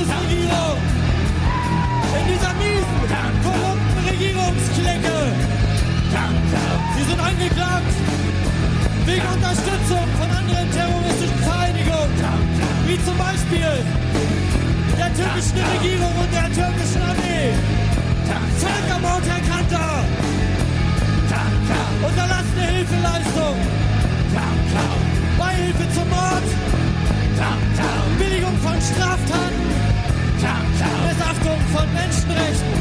Bundesregierung. In dieser miesen, korrupten Regierungsklicke. Sie sind angeklagt wegen Unterstützung von anderen terroristischen Vereinigungen, wie zum Beispiel der türkischen Regierung und der türkischen Armee. Völkermord, Herr Kanter! Unterlassene Hilfeleistung! Beihilfe zum Mord! Billigung von Straftaten! Missachtung von Menschenrechten!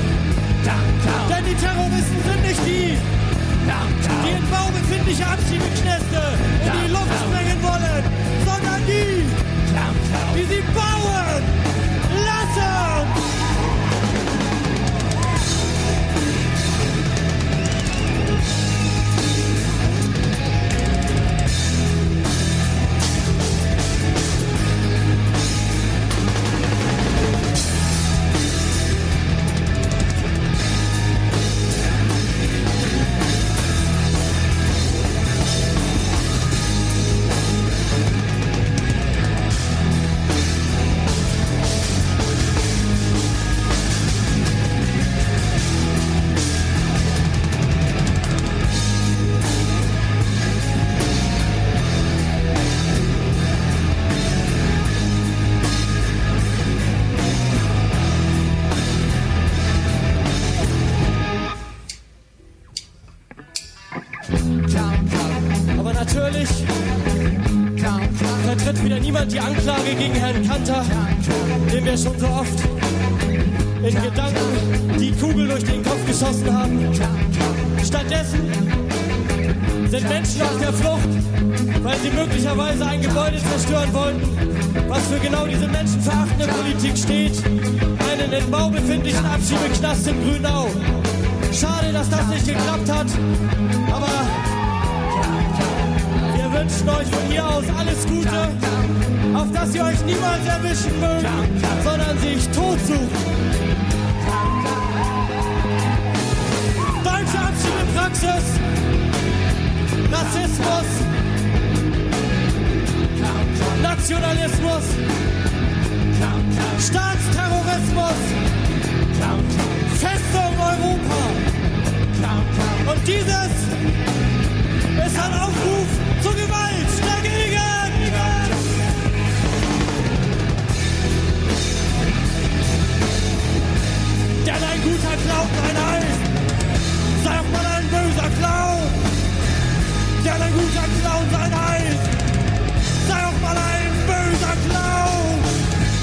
Denn die Terroristen sind nicht die, die in baubefindliche Abschiebeknäste in die Luft sprengen wollen, sondern die, die sie bauen natürlich vertritt wieder niemand die Anklage gegen Herrn Kanter, dem wir schon so oft in Gedanken die Kugel durch den Kopf geschossen haben. Stattdessen sind Menschen auf der Flucht, weil sie möglicherweise ein Gebäude zerstören wollten, was für genau diese menschenverachtende Politik steht. Einen in Bau befindlichen Abschiebeknast in Grünau. Schade, dass das nicht geklappt hat, aber wünschen euch von hier aus alles Gute, auf dass ihr euch niemals erwischen mögt, sondern sich tot sucht. Deutsche Abschiebepraxis, Rassismus, Nationalismus, Staatsterrorismus, Festung Europa. Und dieses ist ein Aufruf zur Gewalt dagegen. Denn ein guter Clown ein heißt, sei auch mal ein böser Clown. Denn ein guter Clown sein heißt, sei auch mal ein böser Clown.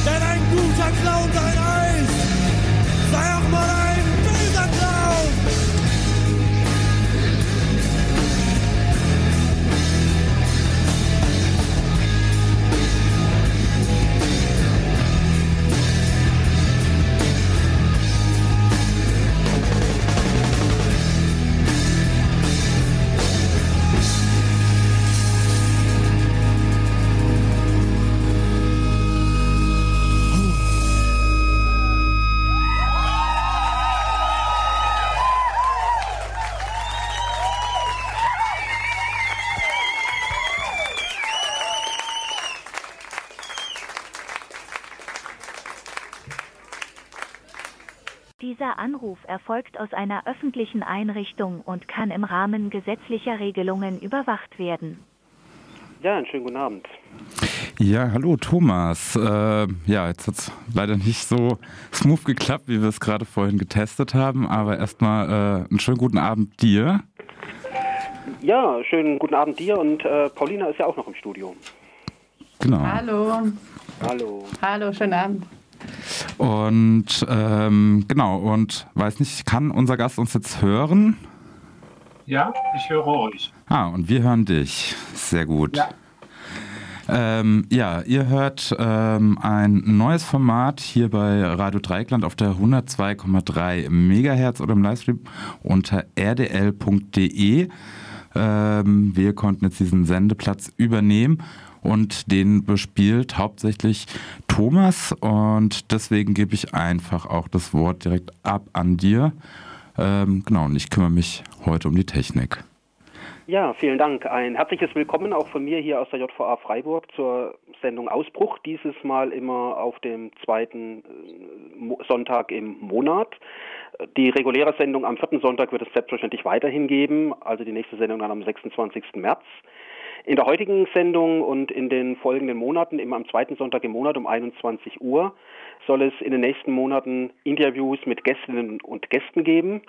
Denn ein guter Clown sein Dieser Anruf erfolgt aus einer öffentlichen Einrichtung und kann im Rahmen gesetzlicher Regelungen überwacht werden. Ja, einen schönen guten Abend. Ja, hallo Thomas. Äh, ja, jetzt hat es leider nicht so smooth geklappt, wie wir es gerade vorhin getestet haben, aber erstmal äh, einen schönen guten Abend dir. Ja, schönen guten Abend dir und äh, Paulina ist ja auch noch im Studio. Genau. Hallo. Hallo. Hallo, schönen Abend. Und ähm, genau, und weiß nicht, kann unser Gast uns jetzt hören? Ja, ich höre euch. Ah, und wir hören dich. Sehr gut. Ja. Ähm, ja, ihr hört ähm, ein neues Format hier bei Radio Dreikland auf der 102,3 Megahertz oder im Livestream unter rdl.de. Ähm, wir konnten jetzt diesen Sendeplatz übernehmen und den bespielt hauptsächlich Thomas und deswegen gebe ich einfach auch das Wort direkt ab an dir. Ähm, genau, und ich kümmere mich heute um die Technik. Ja, vielen Dank. Ein herzliches Willkommen auch von mir hier aus der JVA Freiburg zur Sendung Ausbruch. Dieses Mal immer auf dem zweiten äh, Sonntag im Monat. Die reguläre Sendung am vierten Sonntag wird es selbstverständlich weiterhin geben, also die nächste Sendung dann am 26. März. In der heutigen Sendung und in den folgenden Monaten, immer am zweiten Sonntag im Monat um 21 Uhr, soll es in den nächsten Monaten Interviews mit Gästinnen und Gästen geben.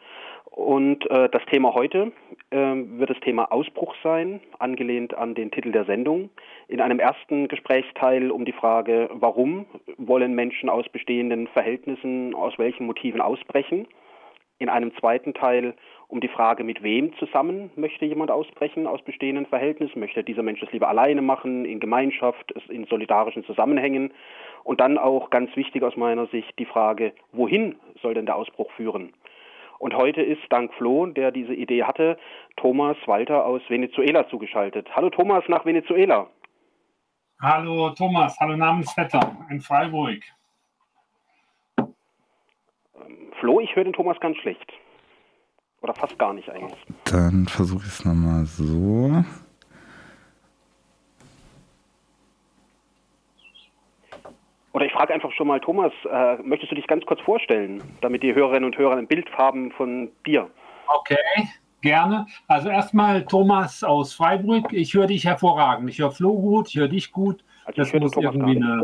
Und äh, das Thema heute äh, wird das Thema Ausbruch sein, angelehnt an den Titel der Sendung. In einem ersten Gesprächsteil um die Frage, warum wollen Menschen aus bestehenden Verhältnissen, aus welchen Motiven ausbrechen. In einem zweiten Teil um die Frage, mit wem zusammen möchte jemand ausbrechen aus bestehenden Verhältnissen? Möchte dieser Mensch das lieber alleine machen, in Gemeinschaft, in solidarischen Zusammenhängen? Und dann auch ganz wichtig aus meiner Sicht die Frage, wohin soll denn der Ausbruch führen? Und heute ist dank Flo, der diese Idee hatte, Thomas Walter aus Venezuela zugeschaltet. Hallo Thomas nach Venezuela. Hallo Thomas, hallo Namensvetter in Freiburg. Ähm, Flo, ich höre den Thomas ganz schlecht. Oder fast gar nicht eigentlich. Dann versuche ich es nochmal so. Oder ich frage einfach schon mal, Thomas, äh, möchtest du dich ganz kurz vorstellen, damit die Hörerinnen und Hörer ein Bild haben von dir? Okay, gerne. Also erstmal Thomas aus Freiburg. Ich höre dich hervorragend. Ich höre Flo gut, ich höre dich gut. Also das muss irgendwie eine,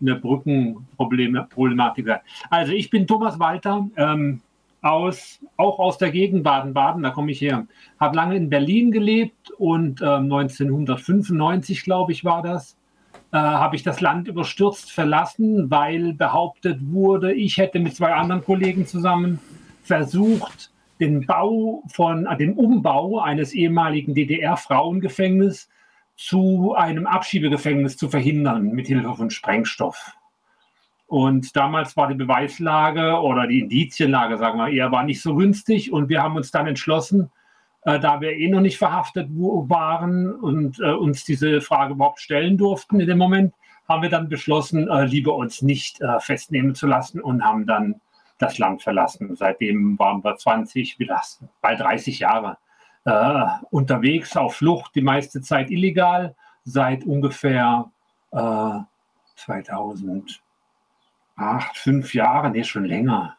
eine Brückenproblematik sein. Also ich bin Thomas Walter. Ähm, aus, auch aus der Gegend Baden-Baden, da komme ich her. Habe lange in Berlin gelebt und äh, 1995, glaube ich, war das, äh, habe ich das Land überstürzt verlassen, weil behauptet wurde, ich hätte mit zwei anderen Kollegen zusammen versucht, den Bau von, äh, den Umbau eines ehemaligen DDR-Frauengefängnisses zu einem Abschiebegefängnis zu verhindern mit Hilfe von Sprengstoff. Und damals war die Beweislage oder die Indizienlage, sagen wir eher, war nicht so günstig. Und wir haben uns dann entschlossen, äh, da wir eh noch nicht verhaftet waren und äh, uns diese Frage überhaupt stellen durften in dem Moment, haben wir dann beschlossen, äh, lieber uns nicht äh, festnehmen zu lassen und haben dann das Land verlassen. Seitdem waren wir 20, wie das, bald 30 Jahre äh, unterwegs, auf Flucht, die meiste Zeit illegal, seit ungefähr 2000 äh, acht, fünf Jahre, nee, schon länger,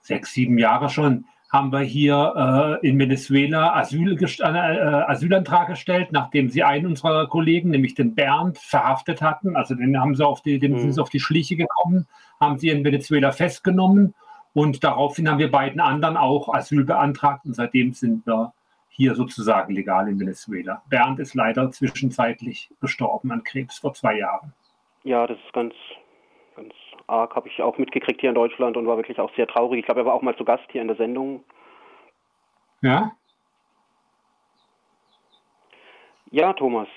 sechs, sieben Jahre schon, haben wir hier äh, in Venezuela Asyl, äh, Asylantrag gestellt, nachdem sie einen unserer Kollegen, nämlich den Bernd, verhaftet hatten. Also den haben sie auf die, dem mhm. sind sie auf die Schliche gekommen, haben sie in Venezuela festgenommen und daraufhin haben wir beiden anderen auch Asyl beantragt und seitdem sind wir hier sozusagen legal in Venezuela. Bernd ist leider zwischenzeitlich gestorben an Krebs vor zwei Jahren. Ja, das ist ganz, ganz arg, habe ich auch mitgekriegt hier in Deutschland und war wirklich auch sehr traurig. Ich glaube, er war auch mal zu Gast hier in der Sendung. Ja? Ja, Thomas.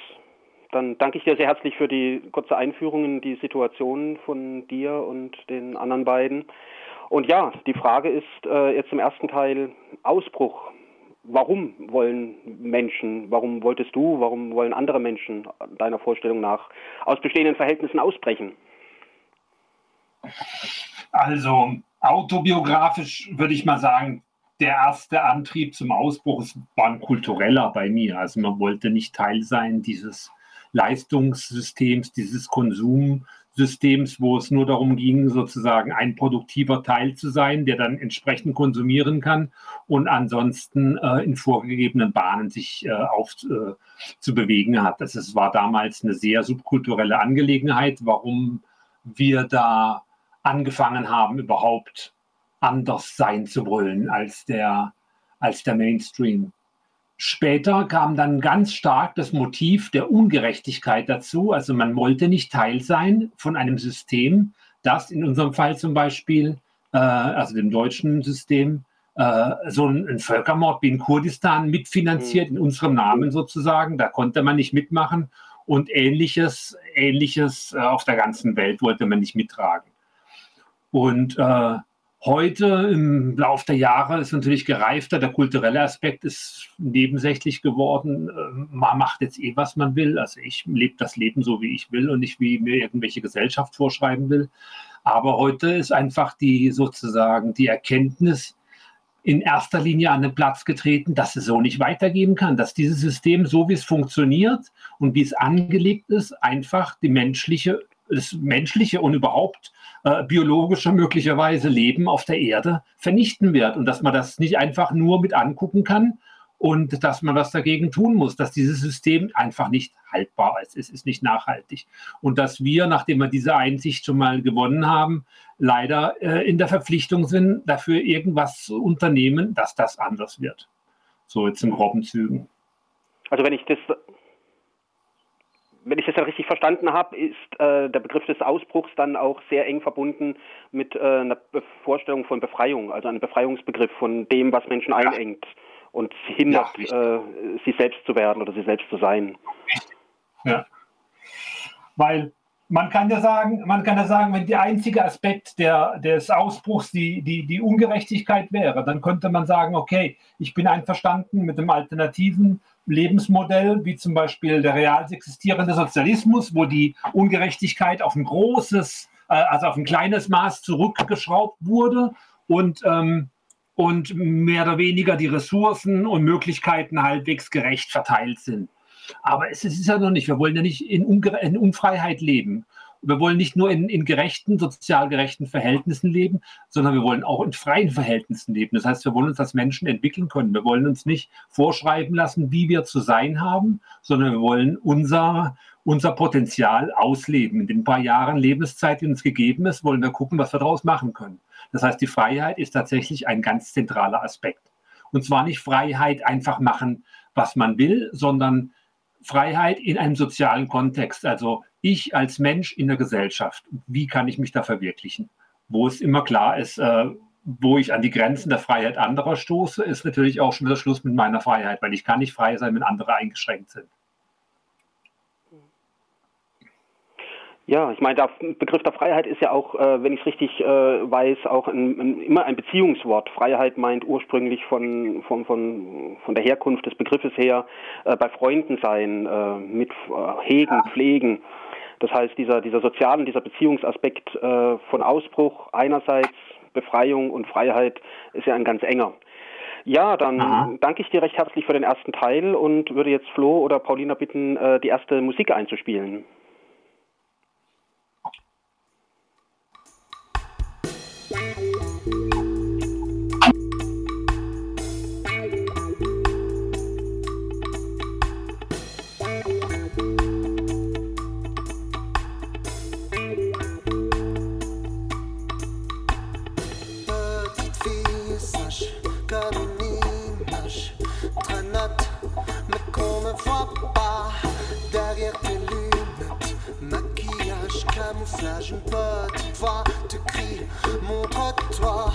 Dann danke ich dir sehr herzlich für die kurze Einführung in die Situation von dir und den anderen beiden. Und ja, die Frage ist äh, jetzt im ersten Teil Ausbruch. Warum wollen Menschen, warum wolltest du, warum wollen andere Menschen deiner Vorstellung nach aus bestehenden Verhältnissen ausbrechen? Also autobiografisch würde ich mal sagen, der erste Antrieb zum Ausbruch war ein kultureller bei mir. Also man wollte nicht Teil sein dieses Leistungssystems, dieses Konsumsystems, Systems, wo es nur darum ging, sozusagen ein produktiver Teil zu sein, der dann entsprechend konsumieren kann und ansonsten äh, in vorgegebenen Bahnen sich äh, auf, äh, hat. Das ist, war damals eine sehr subkulturelle Angelegenheit, warum wir da angefangen haben, überhaupt anders sein zu wollen als der, als der Mainstream. Später kam dann ganz stark das Motiv der Ungerechtigkeit dazu. Also man wollte nicht Teil sein von einem System, das in unserem Fall zum Beispiel, äh, also dem deutschen System, äh, so ein, Völkermord wie in Kurdistan mitfinanziert, mhm. in unserem Namen sozusagen. Da konnte man nicht mitmachen. Und ähnliches, ähnliches äh, auf der ganzen Welt wollte man nicht mittragen. Und äh, Heute im Laufe der Jahre ist natürlich gereifter, der kulturelle Aspekt ist nebensächlich geworden. Ähm, man macht jetzt eh, was man will. Also ich lebe das Leben so, wie ich will und nicht, wie mir irgendwelche Gesellschaft vorschreiben will. Aber heute ist einfach die sozusagen die Erkenntnis in erster Linie an den Platz getreten, dass es so nicht weitergehen kann, dass dieses System, so wie es funktioniert und wie es angelegt ist, einfach die menschliche, das menschliche und überhaupt äh, biologische möglicherweise Leben auf der Erde vernichten wird und dass man das nicht einfach nur mit angucken kann und dass man was dagegen tun muss, dass dieses System einfach nicht haltbar ist, es ist nicht nachhaltig und dass wir, nachdem wir diese Einsicht schon mal gewonnen haben, leider äh, in der Verpflichtung sind, dafür irgendwas zu unternehmen, dass das anders wird. So jetzt in groben Zügen. Also wenn ich das wenn ich das ja richtig verstanden habe, ist äh, der Begriff des Ausbruchs dann auch sehr eng verbunden mit äh, einer Vorstellung von Befreiung, also einem Befreiungsbegriff von dem, was Menschen einengt und hindert, ja, äh, sie selbst zu werden oder sie selbst zu sein. Ja. Weil man kann ja sagen, man kann ja sagen, wenn der einzige Aspekt der, des Ausbruchs die, die, die Ungerechtigkeit wäre, dann könnte man sagen, okay, ich bin einverstanden mit dem alternativen Lebensmodell, wie zum Beispiel der real existierende Sozialismus, wo die Ungerechtigkeit auf ein großes, äh, also auf ein kleines Maß zurückgeschraubt wurde und, ähm, und mehr oder weniger die Ressourcen und Möglichkeiten halbwegs gerecht verteilt sind. Aber es ist ja noch nicht, wir wollen ja nicht in, Unge in Unfreiheit leben. Wir wollen nicht nur in, in gerechten, sozial gerechten Verhältnissen leben, sondern wir wollen auch in freien Verhältnissen leben. Das heißt, wir wollen uns als Menschen entwickeln können. Wir wollen uns nicht vorschreiben lassen, wie wir zu sein haben, sondern wir wollen unser, unser Potenzial ausleben. In den paar Jahren Lebenszeit, die uns gegeben ist, wollen wir gucken, was wir daraus machen können. Das heißt, die Freiheit ist tatsächlich ein ganz zentraler Aspekt. Und zwar nicht Freiheit einfach machen, was man will, sondern Freiheit in einem sozialen Kontext. Also ich als Mensch in der Gesellschaft, wie kann ich mich da verwirklichen? Wo es immer klar ist, äh, wo ich an die Grenzen der Freiheit anderer stoße, ist natürlich auch schon wieder Schluss mit meiner Freiheit, weil ich kann nicht frei sein, wenn andere eingeschränkt sind. Ja, ich meine, der Begriff der Freiheit ist ja auch, äh, wenn ich es richtig äh, weiß, auch ein, ein, immer ein Beziehungswort. Freiheit meint ursprünglich von, von, von, von der Herkunft des Begriffes her äh, bei Freunden sein, äh, mit äh, hegen, pflegen. Das heißt, dieser, dieser sozialen, dieser Beziehungsaspekt äh, von Ausbruch einerseits, Befreiung und Freiheit ist ja ein ganz enger. Ja, dann Aha. danke ich dir recht herzlich für den ersten Teil und würde jetzt Flo oder Paulina bitten, die erste Musik einzuspielen. Camouflage, une petite voix te crie Montre-toi,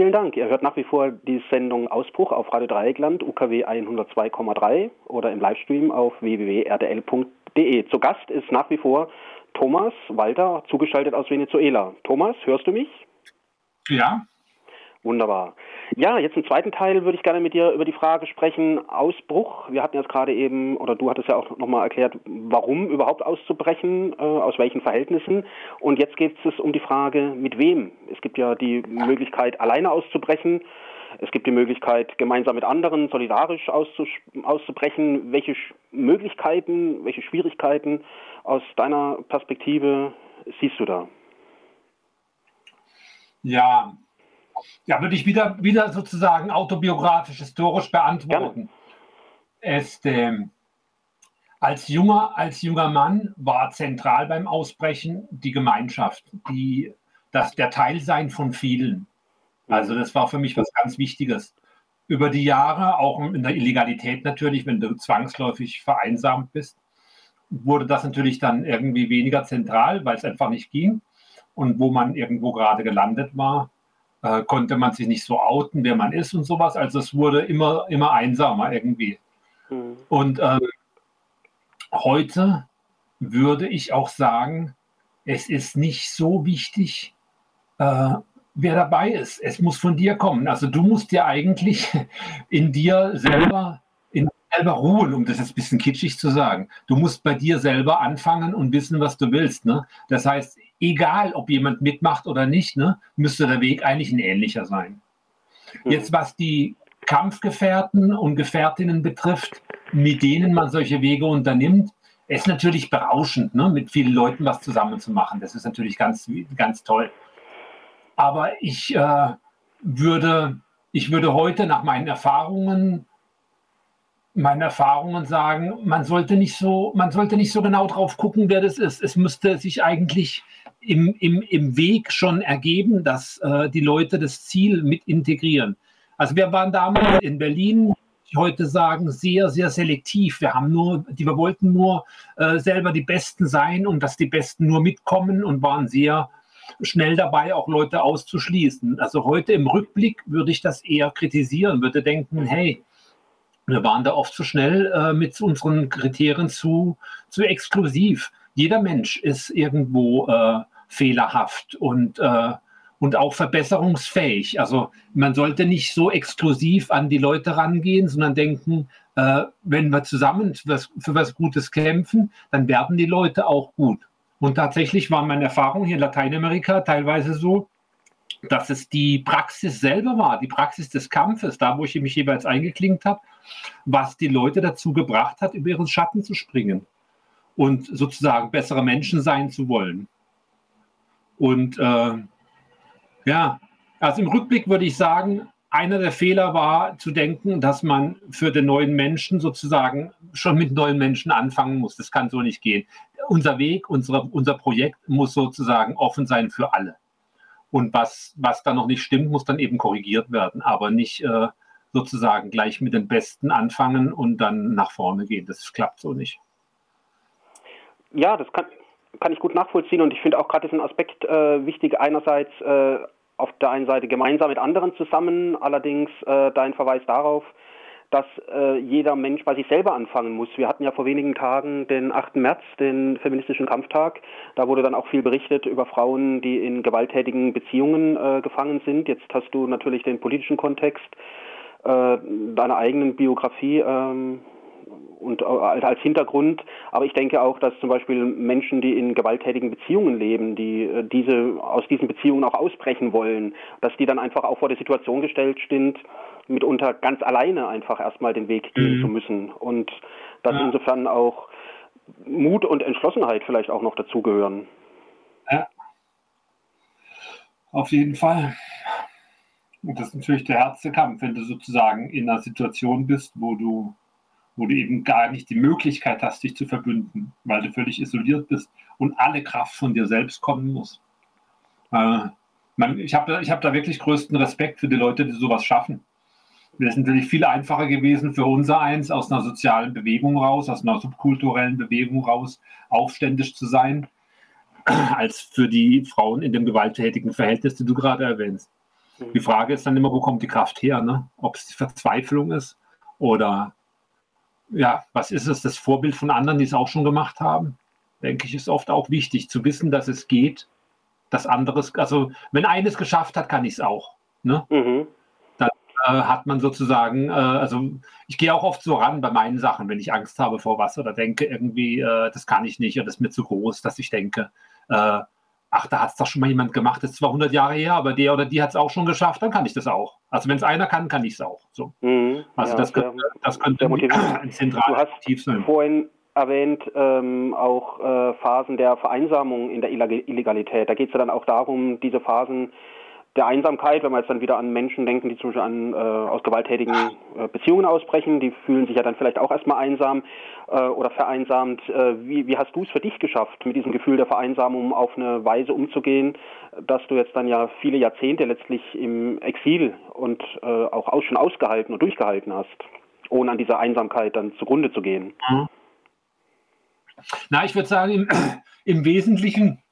vielen Dank. Ihr hört nach wie vor die Sendung Ausbruch auf Radio Dreieckland, UKW 102,3 oder im Livestream auf www.rdl.de. Zu Gast ist nach wie vor Thomas Walter, zugeschaltet aus Venezuela. Thomas, hörst du mich? Ja, Wunderbar. Ja, jetzt im zweiten Teil würde ich gerne mit dir über die Frage sprechen, Ausbruch. Wir hatten jetzt gerade eben, oder du hattest ja auch nochmal erklärt, warum überhaupt auszubrechen, äh, aus welchen Verhältnissen. Und jetzt geht es um die Frage, mit wem. Es gibt ja die Möglichkeit, alleine auszubrechen. Es gibt die Möglichkeit, gemeinsam mit anderen solidarisch auszubrechen. Welche Möglichkeiten, welche Schwierigkeiten aus deiner Perspektive siehst du da? ja. Ja, würde ich wieder, wieder sozusagen autobiografisch, historisch beantworten. Es, ähm, als, junger, als junger Mann war zentral beim Ausbrechen die Gemeinschaft, die, das, der Teilsein von vielen. Also das war für mich was ganz Wichtiges. Über die Jahre, auch in der Illegalität natürlich, wenn du zwangsläufig vereinsamt bist, wurde das natürlich dann irgendwie weniger zentral, weil es einfach nicht ging. Und wo man irgendwo gerade gelandet war, äh, konnte man sich nicht so outen, wer man ist und sowas. Also es wurde immer, immer einsamer irgendwie. Hm. Und ähm, heute würde ich auch sagen, es ist nicht so wichtig, äh, wer dabei ist. Es muss von dir kommen. Also du musst dir eigentlich in dir selber, in dir selber ruhen, um das jetzt ein bisschen kitschig zu sagen. Du musst bei dir selber anfangen und wissen, was du willst. Ne? Das heißt, egal ob jemand mitmacht oder nicht, ne, müsste der Weg eigentlich ein ähnlicher sein. Jetzt, was die Kampfgefährten und Gefährtinnen betrifft, mit denen man solche Wege unternimmt, ist natürlich berauschend, ne, mit vielen Leuten was zusammen zu machen. Das ist natürlich ganz, ganz toll. Aber ich äh, würde, ich würde heute nach meinen Erfahrungen, meinen Erfahrungen sagen, man sollte nicht so, man sollte nicht so genau drauf gucken, wer das ist. Es müsste sich eigentlich im, im, im Weg schon ergeben, dass äh, die Leute das Ziel mit integrieren. Also wir waren damals in Berlin, ich heute sagen, sehr, sehr selektiv. Wir haben nur, die, wir wollten nur äh, selber die Besten sein und dass die Besten nur mitkommen und waren sehr schnell dabei, auch Leute auszuschließen. Also heute im Rückblick würde ich das eher kritisieren, würde denken, hey, wir waren da oft zu schnell äh, mit unseren Kriterien zu, zu exklusiv. Jeder Mensch ist irgendwo äh, fehlerhaft und, äh, und auch verbesserungsfähig. Also man sollte nicht so exklusiv an die Leute rangehen, sondern denken, äh, wenn wir zusammen für was, für was Gutes kämpfen, dann werden die Leute auch gut. Und tatsächlich war meine Erfahrung hier in Lateinamerika teilweise so, dass es die Praxis selber war, die Praxis des Kampfes, da wo ich mich jeweils eingeklinkt habe, was die Leute dazu gebracht hat, über ihren Schatten zu springen und sozusagen bessere Menschen sein zu wollen. Und äh, ja, also im Rückblick würde ich sagen, einer der Fehler war zu denken, dass man für den neuen Menschen sozusagen schon mit neuen Menschen anfangen muss. Das kann so nicht gehen. Unser Weg, unsere, unser Projekt muss sozusagen offen sein für alle. Und was, was da noch nicht stimmt, muss dann eben korrigiert werden, aber nicht äh, sozusagen gleich mit den Besten anfangen und dann nach vorne gehen. Das klappt so nicht. Ja, das kann, kann ich gut nachvollziehen und ich finde auch gerade diesen Aspekt äh, wichtig. Einerseits äh, auf der einen Seite gemeinsam mit anderen zusammen, allerdings äh, dein Verweis darauf, dass äh, jeder Mensch bei sich selber anfangen muss. Wir hatten ja vor wenigen Tagen den 8. März, den feministischen Kampftag. Da wurde dann auch viel berichtet über Frauen, die in gewalttätigen Beziehungen äh, gefangen sind. Jetzt hast du natürlich den politischen Kontext äh, deiner eigenen Biografie ähm, und als Hintergrund. Aber ich denke auch, dass zum Beispiel Menschen, die in gewalttätigen Beziehungen leben, die äh, diese aus diesen Beziehungen auch ausbrechen wollen, dass die dann einfach auch vor der Situation gestellt sind, mitunter ganz alleine einfach erstmal den Weg gehen mhm. zu müssen und dass ja. insofern auch Mut und Entschlossenheit vielleicht auch noch dazugehören. Ja. Auf jeden Fall. Und das ist natürlich der härteste Kampf, wenn du sozusagen in einer Situation bist, wo du, wo du eben gar nicht die Möglichkeit hast, dich zu verbünden, weil du völlig isoliert bist und alle Kraft von dir selbst kommen muss. Äh, man, ich habe ich hab da wirklich größten Respekt für die Leute, die sowas schaffen. Es ist natürlich viel einfacher gewesen für unser eins, aus einer sozialen Bewegung raus, aus einer subkulturellen Bewegung raus, aufständisch zu sein, als für die Frauen in dem gewalttätigen Verhältnis, die du gerade erwähnst. Mhm. Die Frage ist dann immer, wo kommt die Kraft her? Ne? Ob es die Verzweiflung ist oder ja, was ist es, das Vorbild von anderen, die es auch schon gemacht haben? Denke ich, ist oft auch wichtig zu wissen, dass es geht, dass anderes, also wenn eines geschafft hat, kann ich es auch. Ne? Mhm. Dann äh, hat man sozusagen, äh, also ich gehe auch oft so ran bei meinen Sachen, wenn ich Angst habe vor was oder denke irgendwie, äh, das kann ich nicht oder das ist mir zu groß, dass ich denke, äh, ach, da hat es doch schon mal jemand gemacht, das ist zwar 100 Jahre her, aber der oder die hat es auch schon geschafft, dann kann ich das auch. Also wenn es einer kann, kann ich es auch. So. Mhm, also ja, das, könnte, das könnte ein zentrales Motiv sein. Vorhin erwähnt ähm, auch äh, Phasen der Vereinsamung in der Illegalität. Da geht es ja dann auch darum, diese Phasen der Einsamkeit, wenn wir jetzt dann wieder an Menschen denken, die zum Beispiel an, äh, aus gewalttätigen äh, Beziehungen ausbrechen, die fühlen sich ja dann vielleicht auch erstmal einsam äh, oder vereinsamt. Äh, wie, wie hast du es für dich geschafft, mit diesem Gefühl der Vereinsamung auf eine Weise umzugehen, dass du jetzt dann ja viele Jahrzehnte letztlich im Exil und äh, auch aus, schon ausgehalten und durchgehalten hast, ohne an dieser Einsamkeit dann zugrunde zu gehen? Mhm. Na, ich würde sagen, im, im Wesentlichen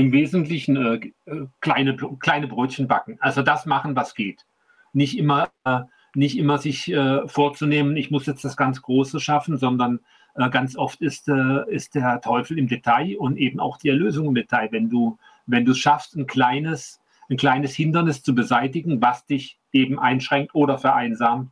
im Wesentlichen äh, äh, kleine, kleine Brötchen backen. Also das machen, was geht. Nicht immer, äh, nicht immer sich äh, vorzunehmen, ich muss jetzt das ganz Große schaffen, sondern äh, ganz oft ist, äh, ist der Teufel im Detail und eben auch die Erlösung im Detail. Wenn du, wenn du es schaffst, ein kleines, ein kleines Hindernis zu beseitigen, was dich eben einschränkt oder vereinsamt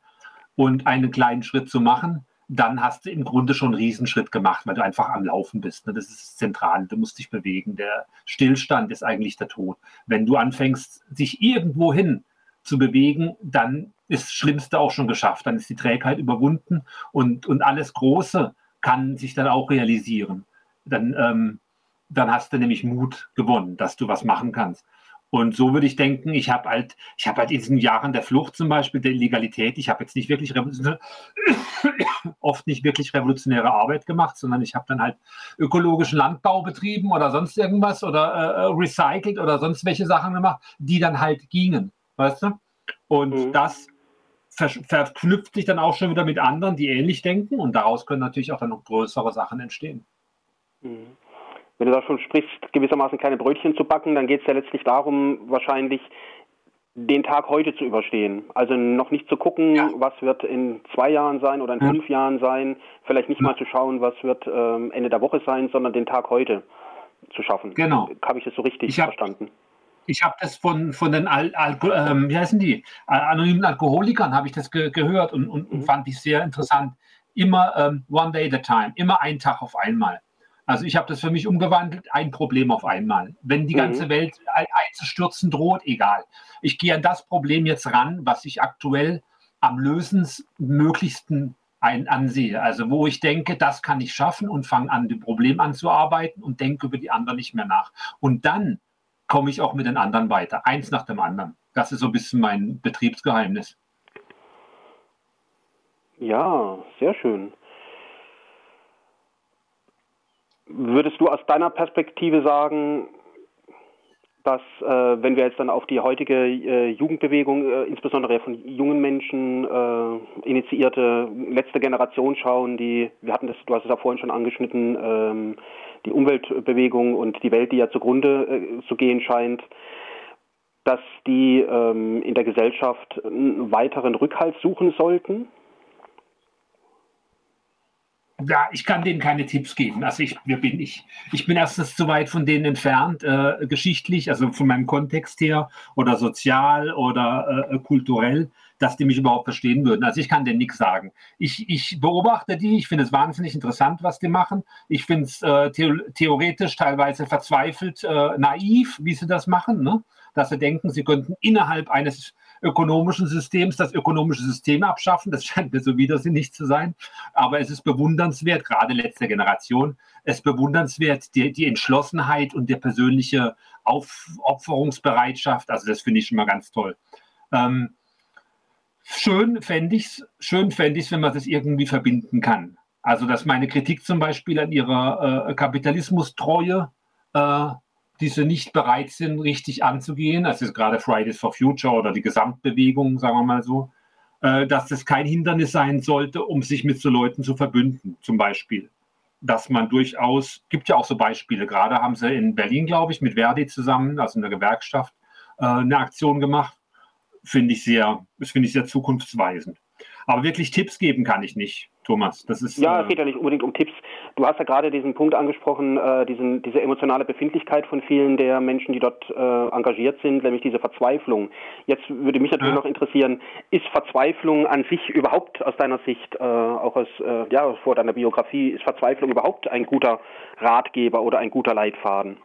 und einen kleinen Schritt zu machen, dann hast du im Grunde schon einen Riesenschritt gemacht, weil du einfach am Laufen bist. Ne? Das ist zentral. Du musst dich bewegen. Der Stillstand ist eigentlich der Tod. Wenn du anfängst, dich irgendwo hin zu bewegen, dann ist das Schlimmste auch schon geschafft. Dann ist die Trägheit überwunden und, und alles Große kann sich dann auch realisieren. Dann, ähm, dann hast du nämlich Mut gewonnen, dass du was machen kannst. Und so würde ich denken, ich habe halt, ich habe halt in diesen Jahren der Flucht zum Beispiel, der Illegalität, ich habe jetzt nicht wirklich oft nicht wirklich revolutionäre Arbeit gemacht, sondern ich habe dann halt ökologischen Landbau betrieben oder sonst irgendwas oder äh, äh recycelt oder sonst welche Sachen gemacht, die dann halt gingen, weißt du? Und mhm. das ver verknüpft sich dann auch schon wieder mit anderen, die ähnlich denken und daraus können natürlich auch dann noch größere Sachen entstehen. Mhm wenn du da schon sprichst, gewissermaßen kleine Brötchen zu backen, dann geht es ja letztlich darum, wahrscheinlich den Tag heute zu überstehen. Also noch nicht zu gucken, ja. was wird in zwei Jahren sein oder in ja. fünf Jahren sein, vielleicht nicht mal zu schauen, was wird ähm, Ende der Woche sein, sondern den Tag heute zu schaffen. Genau. Habe ich das so richtig ich hab, verstanden? Ich habe das von, von den Al Al ähm, wie heißen die? anonymen Alkoholikern habe ich das ge gehört und, und, mhm. und, fand ich sehr interessant. Immer ähm, one day at a time, immer ein Tag auf einmal. Also ich habe das für mich umgewandelt, ein Problem auf einmal. Wenn die ganze mhm. Welt einzustürzen droht, egal. Ich gehe an das Problem jetzt ran, was ich aktuell am lösensmöglichsten ein, ansehe. Also wo ich denke, das kann ich schaffen und fange an, dem Problem anzuarbeiten und denke über die anderen nicht mehr nach. Und dann komme ich auch mit den anderen weiter, eins nach dem anderen. Das ist so ein bisschen mein Betriebsgeheimnis. Ja, sehr schön. Würdest du aus deiner Perspektive sagen, dass äh, wenn wir jetzt dann auf die heutige äh, Jugendbewegung, äh, insbesondere von jungen Menschen äh, initiierte letzte Generation schauen, die, wir hatten das, du hast es ja vorhin schon angeschnitten, ähm, die Umweltbewegung und die Welt, die ja zugrunde äh, zu gehen scheint, dass die ähm, in der Gesellschaft einen weiteren Rückhalt suchen sollten? Ja, ich kann denen keine Tipps geben. Also ich, bin, ich, ich bin erstens zu weit von denen entfernt, äh, geschichtlich, also von meinem Kontext her oder sozial oder äh, kulturell, dass die mich überhaupt verstehen würden. Also ich kann denen nichts sagen. Ich, ich beobachte die, ich finde es wahnsinnig interessant, was die machen. Ich finde es äh, theoretisch teilweise verzweifelt, äh, naiv, wie sie das machen, ne? dass sie denken, sie könnten innerhalb eines ökonomischen Systems das ökonomische System abschaffen. Das scheint mir so widersinnig zu sein. Aber es ist bewundernswert, gerade letzter Generation, es ist bewundernswert, die, die Entschlossenheit und der persönliche Aufopferungsbereitschaft. Also das finde ich schon mal ganz toll. Ähm, schön fände ich es, schön fände ich wenn man das irgendwie verbinden kann. Also, dass meine Kritik zum Beispiel an ihrer äh, Kapitalismustreue äh, die sie nicht bereit sind, richtig anzugehen, also gerade Fridays for Future oder die Gesamtbewegung, sagen wir mal so, äh, dass das kein Hindernis sein sollte, um sich mit so Leuten zu verbünden, zum Beispiel. Dass man durchaus, gibt ja auch so Beispiele, gerade haben sie in Berlin, glaube ich, mit Verdi zusammen, also in der Gewerkschaft, äh, eine Aktion gemacht. Finde ich sehr, das finde ich sehr zukunftsweisend. Aber wirklich Tipps geben kann ich nicht. Thomas. Das ist, ja, es äh, geht ja nicht unbedingt um Tipps. Du hast ja gerade diesen Punkt angesprochen, äh, diesen, diese emotionale Befindlichkeit von vielen der Menschen, die dort äh, engagiert sind, nämlich diese Verzweiflung. Jetzt würde mich natürlich ja. noch interessieren, ist Verzweiflung an sich überhaupt aus deiner Sicht, äh, auch aus, äh, ja, vor deiner Biografie, ist Verzweiflung überhaupt ein guter Ratgeber oder ein guter Leitfaden?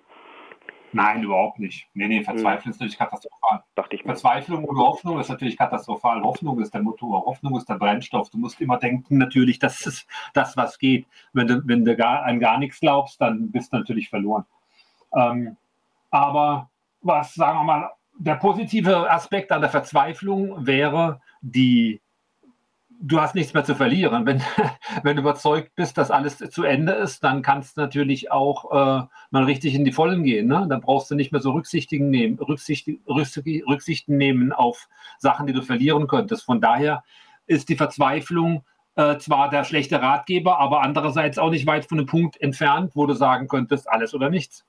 Nein, überhaupt nicht. Nee, nee, Verzweiflung hm. ist natürlich katastrophal. Dachte ich. Verzweiflung oder Hoffnung ist natürlich katastrophal. Hoffnung ist der Motor, Hoffnung ist der Brennstoff. Du musst immer denken, natürlich, das ist das, was geht. Wenn du, wenn du gar, an gar nichts glaubst, dann bist du natürlich verloren. Ähm, aber was, sagen wir mal, der positive Aspekt an der Verzweiflung wäre die du hast nichts mehr zu verlieren. Wenn, wenn du überzeugt bist, dass alles zu Ende ist, dann kannst du natürlich auch äh, mal richtig in die Vollen gehen. Ne? Dann brauchst du nicht mehr so Rücksichtigen nehmen, Rücksicht, Rücksichten nehmen auf Sachen, die du verlieren könntest. Von daher ist die Verzweiflung äh, zwar der schlechte Ratgeber, aber andererseits auch nicht weit von dem Punkt entfernt, wo du sagen könntest, alles oder nichts.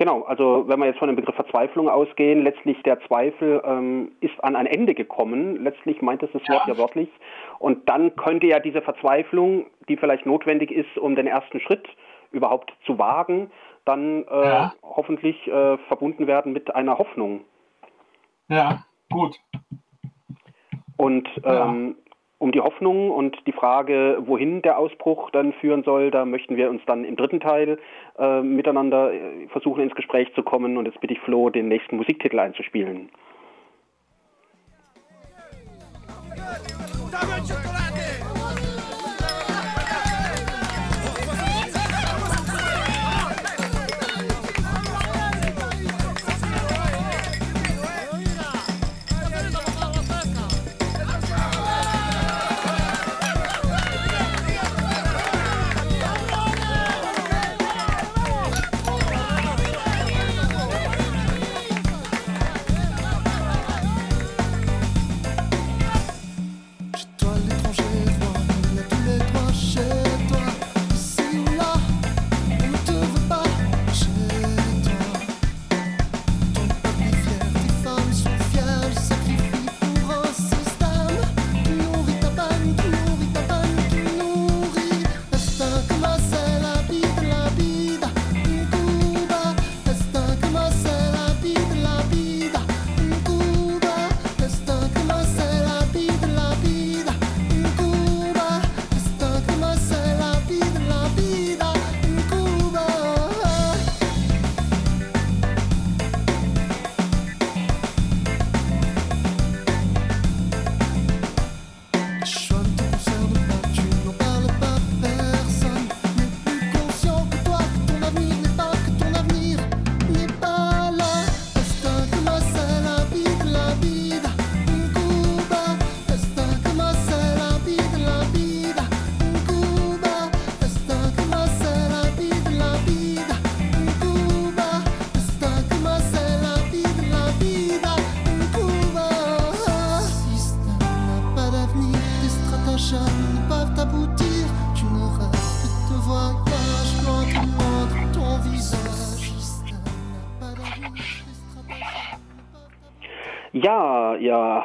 Genau, also wenn wir jetzt von dem Begriff Verzweiflung ausgehen, letztlich der Zweifel ähm, ist an ein Ende gekommen. Letztlich meint es das Wort ja. ja wörtlich. Und dann könnte ja diese Verzweiflung, die vielleicht notwendig ist, um den ersten Schritt überhaupt zu wagen, dann äh, ja. hoffentlich äh, verbunden werden mit einer Hoffnung. Ja, gut. Und ähm, um die Hoffnung und die Frage, wohin der Ausbruch dann führen soll, da möchten wir uns dann im dritten Teil äh, miteinander äh, versuchen ins Gespräch zu kommen. Und jetzt bitte ich Flo, den nächsten Musiktitel einzuspielen.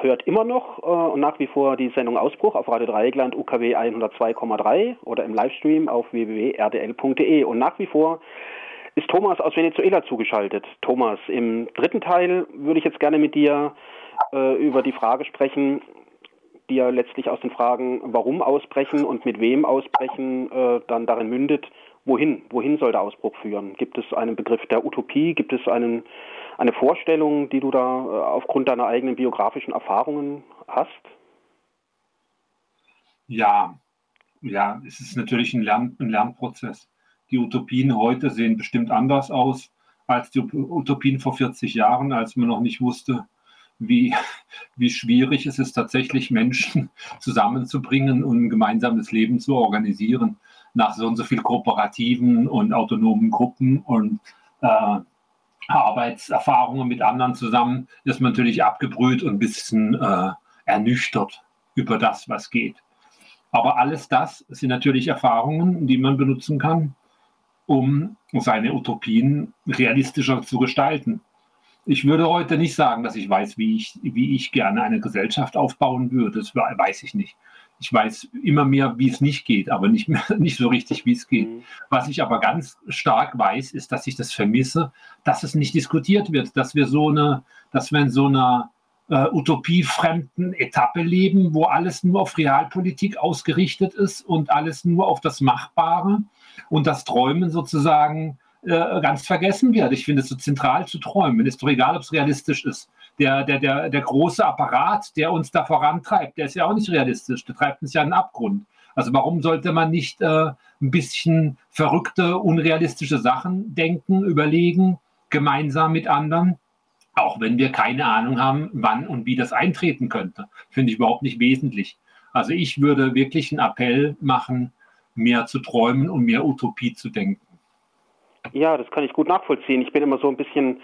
Hört immer noch äh, und nach wie vor die Sendung Ausbruch auf Radio Dreieckland UKW 102,3 oder im Livestream auf www.rdl.de. Und nach wie vor ist Thomas aus Venezuela zugeschaltet. Thomas, im dritten Teil würde ich jetzt gerne mit dir äh, über die Frage sprechen, die ja letztlich aus den Fragen, warum ausbrechen und mit wem ausbrechen, äh, dann darin mündet, wohin, wohin soll der Ausbruch führen? Gibt es einen Begriff der Utopie? Gibt es einen eine Vorstellung, die du da äh, aufgrund deiner eigenen biografischen Erfahrungen hast? Ja, ja, es ist natürlich ein, Lern, ein Lernprozess. Die Utopien heute sehen bestimmt anders aus als die Utopien vor 40 Jahren, als man noch nicht wusste, wie, wie schwierig es ist, tatsächlich Menschen zusammenzubringen und ein gemeinsames Leben zu organisieren. Nach so und so viel kooperativen und autonomen Gruppen und äh, Arbeitserfahrungen mit anderen zusammen ist man natürlich abgebrüht und ein bisschen äh, ernüchtert über das, was geht. Aber alles das sind natürlich Erfahrungen, die man benutzen kann, um seine Utopien realistischer zu gestalten. Ich würde heute nicht sagen, dass ich weiß, wie ich, wie ich gerne eine Gesellschaft aufbauen würde. Das weiß ich nicht. Ich weiß immer mehr, wie es nicht geht, aber nicht, mehr, nicht so richtig, wie es geht. Mhm. Was ich aber ganz stark weiß, ist, dass ich das vermisse, dass es nicht diskutiert wird, dass wir so eine, dass wir in so einer äh, utopiefremden Etappe leben, wo alles nur auf Realpolitik ausgerichtet ist und alles nur auf das Machbare und das Träumen sozusagen äh, ganz vergessen wird. Ich finde es so zentral zu träumen. Ist doch egal, ob es realistisch ist. Der, der, der, der große Apparat, der uns da vorantreibt, der ist ja auch nicht realistisch. Der treibt uns ja in den Abgrund. Also warum sollte man nicht äh, ein bisschen verrückte, unrealistische Sachen denken, überlegen, gemeinsam mit anderen? Auch wenn wir keine Ahnung haben, wann und wie das eintreten könnte. Finde ich überhaupt nicht wesentlich. Also ich würde wirklich einen Appell machen, mehr zu träumen und mehr Utopie zu denken. Ja, das kann ich gut nachvollziehen. Ich bin immer so ein bisschen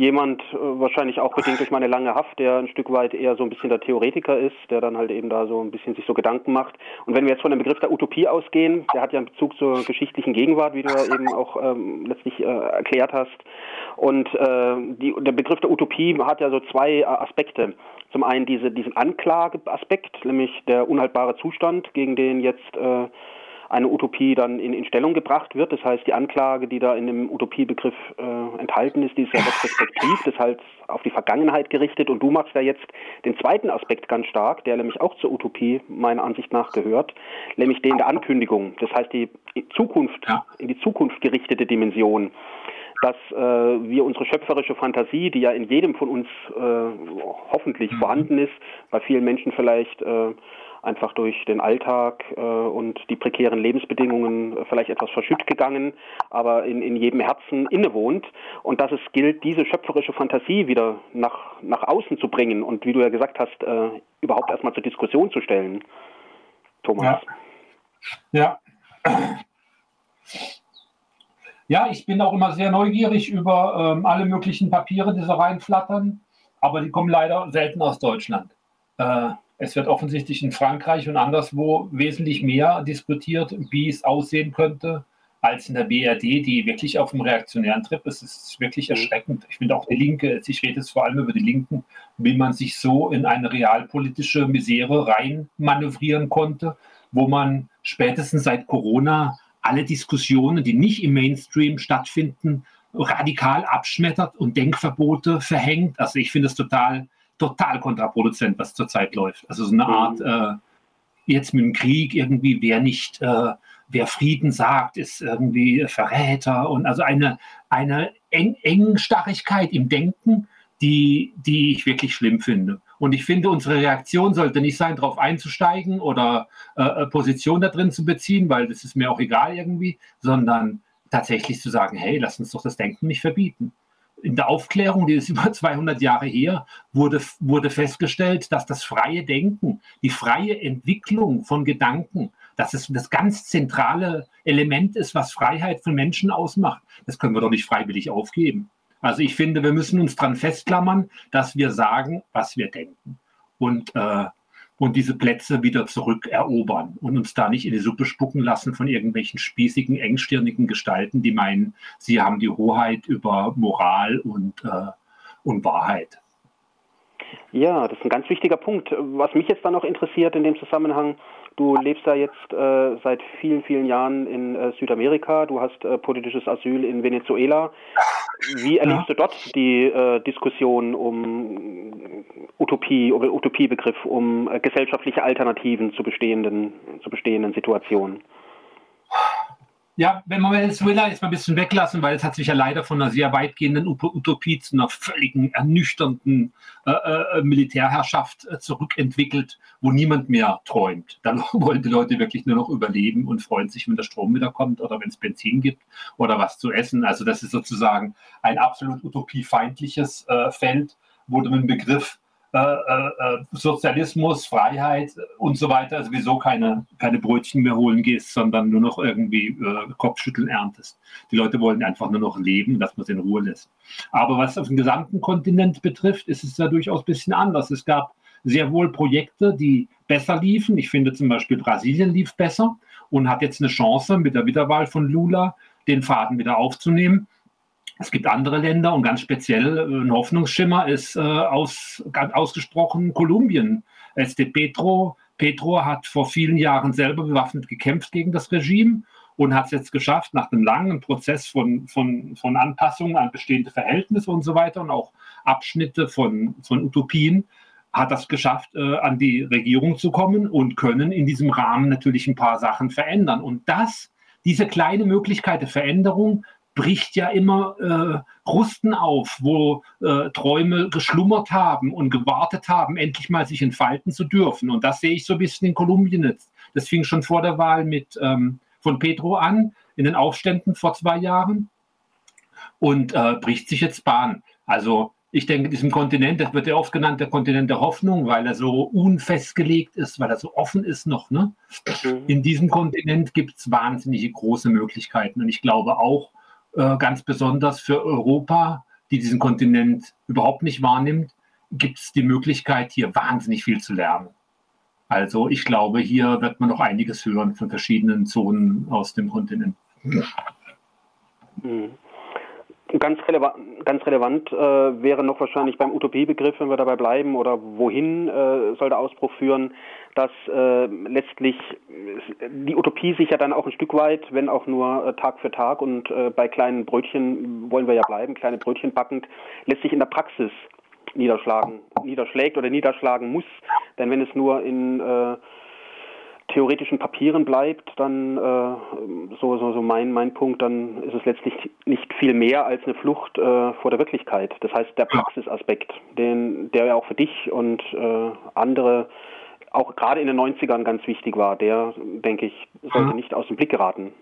jemand, äh, wahrscheinlich auch bedingt durch meine lange Haft, der ein Stück weit eher so ein bisschen der Theoretiker ist, der dann halt eben da so ein bisschen sich so Gedanken macht. Und wenn wir jetzt von dem Begriff der Utopie ausgehen, der hat ja einen Bezug zur geschichtlichen Gegenwart, wie du ja eben auch ähm, letztlich äh, erklärt hast. Und äh, die, der Begriff der Utopie hat ja so zwei Aspekte. Zum einen diese, diesen Anklageaspekt, nämlich der unhaltbare Zustand, gegen den jetzt äh, eine Utopie dann in, in Stellung gebracht wird. Das heißt, die Anklage, die da in dem Utopiebegriff äh, enthalten ist, die ist ja retrospektiv, das heißt auf die Vergangenheit gerichtet. Und du machst ja jetzt den zweiten Aspekt ganz stark, der nämlich auch zur Utopie meiner Ansicht nach gehört, nämlich den der Ankündigung. Das heißt, die Zukunft, in die Zukunft gerichtete Dimension dass äh, wir unsere schöpferische Fantasie, die ja in jedem von uns äh, hoffentlich mhm. vorhanden ist, bei vielen Menschen vielleicht äh, einfach durch den Alltag äh, und die prekären Lebensbedingungen äh, vielleicht etwas verschütt gegangen, aber in, in jedem Herzen innewohnt. Und dass es gilt, diese schöpferische Fantasie wieder nach, nach außen zu bringen und wie du ja gesagt hast, äh, überhaupt erstmal zur Diskussion zu stellen. Thomas. Ja. ja. Ja, ich bin auch immer sehr neugierig über ähm, alle möglichen Papiere, die so reinflattern, aber die kommen leider selten aus Deutschland. Äh, es wird offensichtlich in Frankreich und anderswo wesentlich mehr diskutiert, wie es aussehen könnte, als in der BRD, die wirklich auf dem reaktionären Trip ist. Es ist wirklich mhm. erschreckend. Ich finde auch die Linke, ich rede jetzt vor allem über die Linken, wie man sich so in eine realpolitische Misere rein manövrieren konnte, wo man spätestens seit Corona alle Diskussionen, die nicht im Mainstream stattfinden, radikal abschmettert und Denkverbote verhängt. Also ich finde es total total kontraproduzent, was zurzeit läuft. Also so eine mhm. Art, äh, jetzt mit dem Krieg irgendwie, wer nicht, äh, wer Frieden sagt, ist irgendwie Verräter und also eine, eine Eng Engstarrigkeit im Denken, die, die ich wirklich schlimm finde. Und ich finde, unsere Reaktion sollte nicht sein, darauf einzusteigen oder äh, äh, Position da drin zu beziehen, weil das ist mir auch egal irgendwie, sondern tatsächlich zu sagen, hey, lass uns doch das Denken nicht verbieten in der Aufklärung, die ist über 200 Jahre her, wurde, wurde festgestellt, dass das freie Denken, die freie Entwicklung von Gedanken, dass es das ganz zentrale Element ist, was Freiheit von Menschen ausmacht. Das können wir doch nicht freiwillig aufgeben. Also ich finde, wir müssen uns daran festklammern, dass wir sagen, was wir denken. Und äh, und diese Plätze wieder zurückerobern und uns da nicht in die Suppe spucken lassen von irgendwelchen spießigen, engstirnigen Gestalten, die meinen, sie haben die Hoheit über Moral und, äh, und Wahrheit. Ja, das ist ein ganz wichtiger Punkt. Was mich jetzt dann noch interessiert in dem Zusammenhang, du lebst ja jetzt äh, seit vielen, vielen Jahren in äh, Südamerika, du hast äh, politisches Asyl in Venezuela. Wie erlebst du dort die äh, Diskussion um Utopie, um Utopiebegriff, um äh, gesellschaftliche Alternativen zu bestehenden, zu bestehenden Situationen? Ja, wenn man Venezuela jetzt mal ein bisschen weglassen, weil es hat sich ja leider von einer sehr weitgehenden Utopie zu einer völligen ernüchternden äh, äh, Militärherrschaft äh, zurückentwickelt, wo niemand mehr träumt. Dann wollen die Leute wirklich nur noch überleben und freuen sich, wenn der Strom wieder kommt oder wenn es Benzin gibt oder was zu essen. Also das ist sozusagen ein absolut utopiefeindliches äh, Feld, wo du mit dem Begriff Sozialismus, Freiheit und so weiter sowieso keine, keine Brötchen mehr holen gehst, sondern nur noch irgendwie äh, Kopfschütteln erntest. Die Leute wollen einfach nur noch leben, dass man sie in Ruhe lässt. Aber was auf dem gesamten Kontinent betrifft, ist es ja durchaus ein bisschen anders. Es gab sehr wohl Projekte, die besser liefen. Ich finde zum Beispiel Brasilien lief besser und hat jetzt eine Chance mit der Wiederwahl von Lula, den Faden wieder aufzunehmen. Es gibt andere Länder und ganz speziell äh, ein Hoffnungsschimmer ist äh, aus, ausgesprochen Kolumbien. Este Petro, Petro hat vor vielen Jahren selber bewaffnet gekämpft gegen das Regime und hat es jetzt geschafft, nach einem langen Prozess von, von, von Anpassungen an bestehende Verhältnisse und so weiter und auch Abschnitte von, von Utopien, hat das geschafft, äh, an die Regierung zu kommen und können in diesem Rahmen natürlich ein paar Sachen verändern. Und das, diese kleine Möglichkeit der Veränderung, bricht ja immer äh, Rusten auf, wo äh, Träume geschlummert haben und gewartet haben, endlich mal sich entfalten zu dürfen. Und das sehe ich so ein bisschen in Kolumbien jetzt. Das fing schon vor der Wahl mit ähm, von Pedro an, in den Aufständen vor zwei Jahren und äh, bricht sich jetzt Bahn. Also ich denke, diesem Kontinent, das wird ja oft genannt, der Kontinent der Hoffnung, weil er so unfestgelegt ist, weil er so offen ist noch. Ne? Mhm. In diesem Kontinent gibt es wahnsinnige große Möglichkeiten. Und ich glaube auch, ganz besonders für Europa, die diesen Kontinent überhaupt nicht wahrnimmt, gibt es die Möglichkeit, hier wahnsinnig viel zu lernen. Also ich glaube, hier wird man noch einiges hören von verschiedenen Zonen aus dem Kontinent. Mhm. Ganz relevant, ganz relevant äh, wäre noch wahrscheinlich beim Utopiebegriff, wenn wir dabei bleiben, oder wohin äh, soll der Ausbruch führen, dass äh, letztlich die Utopie sich ja dann auch ein Stück weit, wenn auch nur äh, Tag für Tag und äh, bei kleinen Brötchen wollen wir ja bleiben, kleine Brötchen backend, letztlich in der Praxis niederschlagen, niederschlägt oder niederschlagen muss. Denn wenn es nur in äh, theoretischen Papieren bleibt, dann äh, so, so, so mein, mein Punkt, dann ist es letztlich nicht viel mehr als eine Flucht äh, vor der Wirklichkeit. Das heißt, der Praxisaspekt, den, der ja auch für dich und äh, andere auch gerade in den 90ern ganz wichtig war, der, denke ich, sollte nicht aus dem Blick geraten.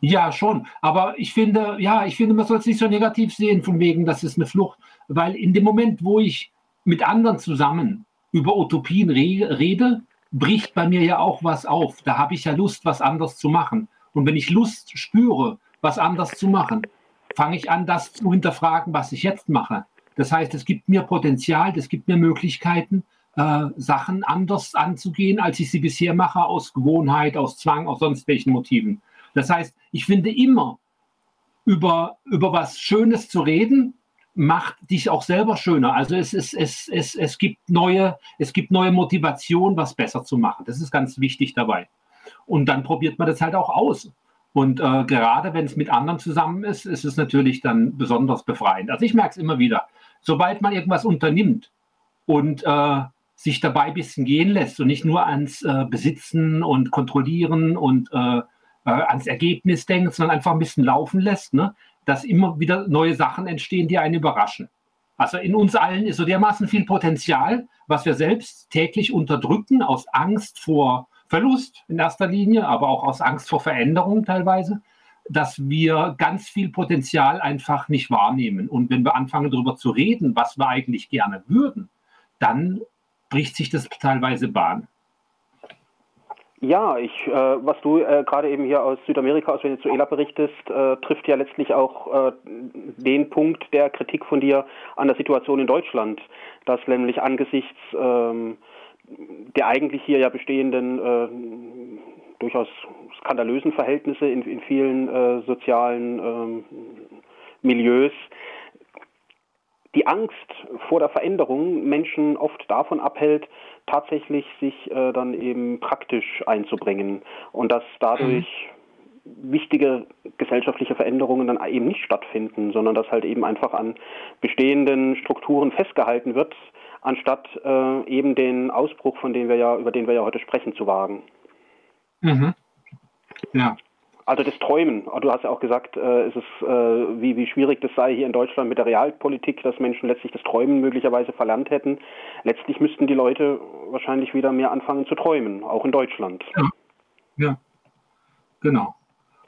Ja, schon. Aber ich finde, ja, ich finde, man soll es nicht so negativ sehen, von wegen, das ist eine Flucht. Weil in dem Moment, wo ich mit anderen zusammen über Utopien re rede, bricht bei mir ja auch was auf. Da habe ich ja Lust, was anders zu machen. Und wenn ich Lust spüre, was anders zu machen, fange ich an, das zu hinterfragen, was ich jetzt mache. Das heißt, es gibt mir Potenzial, es gibt mir Möglichkeiten, äh, Sachen anders anzugehen, als ich sie bisher mache, aus Gewohnheit, aus Zwang, aus sonst welchen Motiven. Das heißt, ich finde immer, über, über was Schönes zu reden, macht dich auch selber schöner. Also es, es, es, es, es, gibt neue, es gibt neue Motivation, was besser zu machen. Das ist ganz wichtig dabei. Und dann probiert man das halt auch aus. Und äh, gerade wenn es mit anderen zusammen ist, ist es natürlich dann besonders befreiend. Also ich merke es immer wieder. Sobald man irgendwas unternimmt und äh, sich dabei ein bisschen gehen lässt und nicht nur ans äh, Besitzen und Kontrollieren und äh, äh, ans Ergebnis denkt, sondern einfach ein bisschen laufen lässt, ne? Dass immer wieder neue Sachen entstehen, die einen überraschen. Also in uns allen ist so dermaßen viel Potenzial, was wir selbst täglich unterdrücken aus Angst vor Verlust in erster Linie, aber auch aus Angst vor Veränderung teilweise, dass wir ganz viel Potenzial einfach nicht wahrnehmen. Und wenn wir anfangen darüber zu reden, was wir eigentlich gerne würden, dann bricht sich das teilweise Bahn. Ja, ich, äh, was du äh, gerade eben hier aus Südamerika, aus Venezuela berichtest, äh, trifft ja letztlich auch äh, den Punkt der Kritik von dir an der Situation in Deutschland, dass nämlich angesichts ähm, der eigentlich hier ja bestehenden äh, durchaus skandalösen Verhältnisse in, in vielen äh, sozialen ähm, Milieus die Angst vor der Veränderung Menschen oft davon abhält, tatsächlich sich äh, dann eben praktisch einzubringen und dass dadurch mhm. wichtige gesellschaftliche Veränderungen dann eben nicht stattfinden, sondern dass halt eben einfach an bestehenden Strukturen festgehalten wird, anstatt äh, eben den Ausbruch, von dem wir ja, über den wir ja heute sprechen, zu wagen. Mhm. Ja. Also das Träumen. Du hast ja auch gesagt, äh, es ist, äh, wie, wie schwierig das sei hier in Deutschland mit der Realpolitik, dass Menschen letztlich das Träumen möglicherweise verlernt hätten. Letztlich müssten die Leute wahrscheinlich wieder mehr anfangen zu träumen, auch in Deutschland. Ja, ja. genau.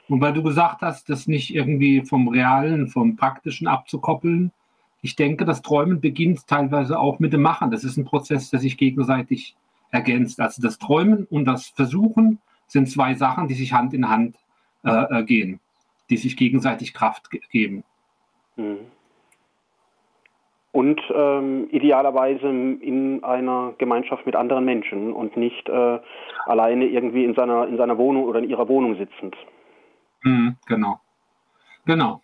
Und weil du gesagt hast, das nicht irgendwie vom Realen, vom Praktischen abzukoppeln, ich denke, das Träumen beginnt teilweise auch mit dem Machen. Das ist ein Prozess, der sich gegenseitig ergänzt. Also das Träumen und das Versuchen sind zwei Sachen, die sich Hand in Hand äh, äh, gehen, die sich gegenseitig Kraft ge geben. Mhm. Und ähm, idealerweise in einer Gemeinschaft mit anderen Menschen und nicht äh, alleine irgendwie in seiner, in seiner Wohnung oder in ihrer Wohnung sitzend. Mhm, genau. Genau.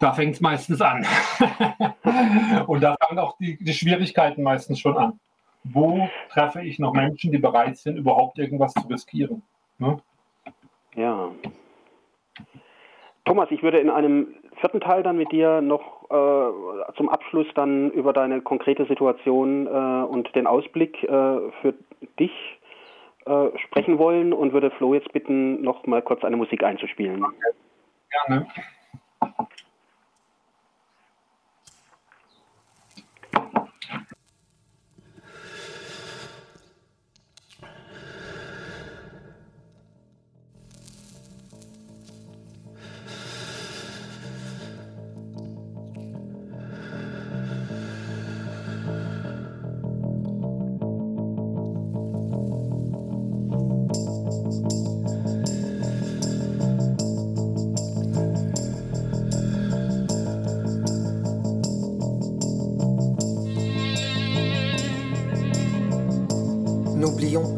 Da fängt es meistens an. und da fangen auch die, die Schwierigkeiten meistens schon an. Wo treffe ich noch Menschen, die bereit sind, überhaupt irgendwas zu riskieren? Ne? Ja. Thomas, ich würde in einem vierten Teil dann mit dir noch äh, zum Abschluss dann über deine konkrete Situation äh, und den Ausblick äh, für dich äh, sprechen wollen und würde Flo jetzt bitten, noch mal kurz eine Musik einzuspielen. Gerne.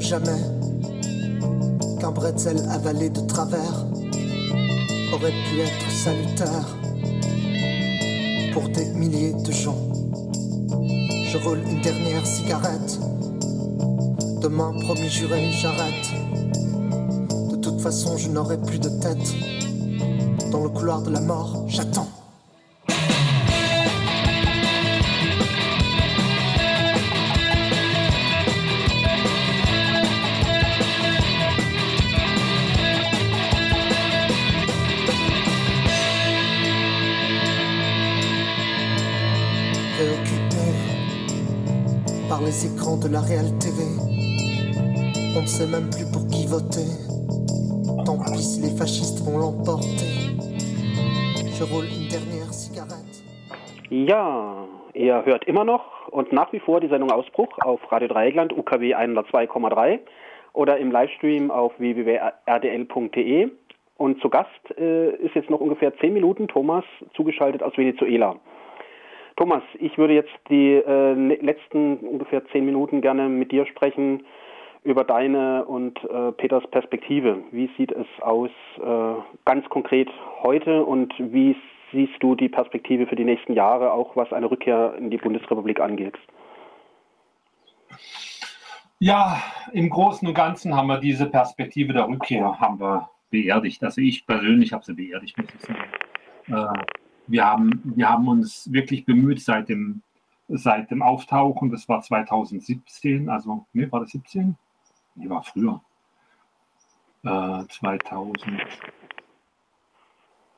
Jamais qu'un bretzel avalé de travers aurait pu être salutaire pour des milliers de gens. Je roule une dernière cigarette. Demain, promis juré, j'arrête. De toute façon, je n'aurai plus de tête. Dans le couloir de la mort, j'attends. La Real TV. On ne sait même plus pour qui voter. Tant pis si les fascistes vont l'emporter. Je roule une dernière cigarette. Ja, ihr hört immer noch und nach wie vor die Sendung Ausbruch auf Radio Dreieckland UKW 102,3 oder im Livestream auf www.rdl.de. Und zu Gast äh, ist jetzt noch ungefähr zehn Minuten Thomas zugeschaltet aus Venezuela. Thomas, ich würde jetzt die äh, ne, letzten ungefähr zehn Minuten gerne mit dir sprechen über deine und äh, Peters Perspektive. Wie sieht es aus äh, ganz konkret heute und wie siehst du die Perspektive für die nächsten Jahre, auch was eine Rückkehr in die Bundesrepublik angeht? Ja, im Großen und Ganzen haben wir diese Perspektive der Rückkehr haben wir beerdigt. Also ich persönlich habe sie beerdigt, muss ich sagen. Äh, wir haben, wir haben uns wirklich bemüht seit dem, seit dem Auftauchen, das war 2017, also, ne, war das 17? Nee, war früher. Äh, 2000.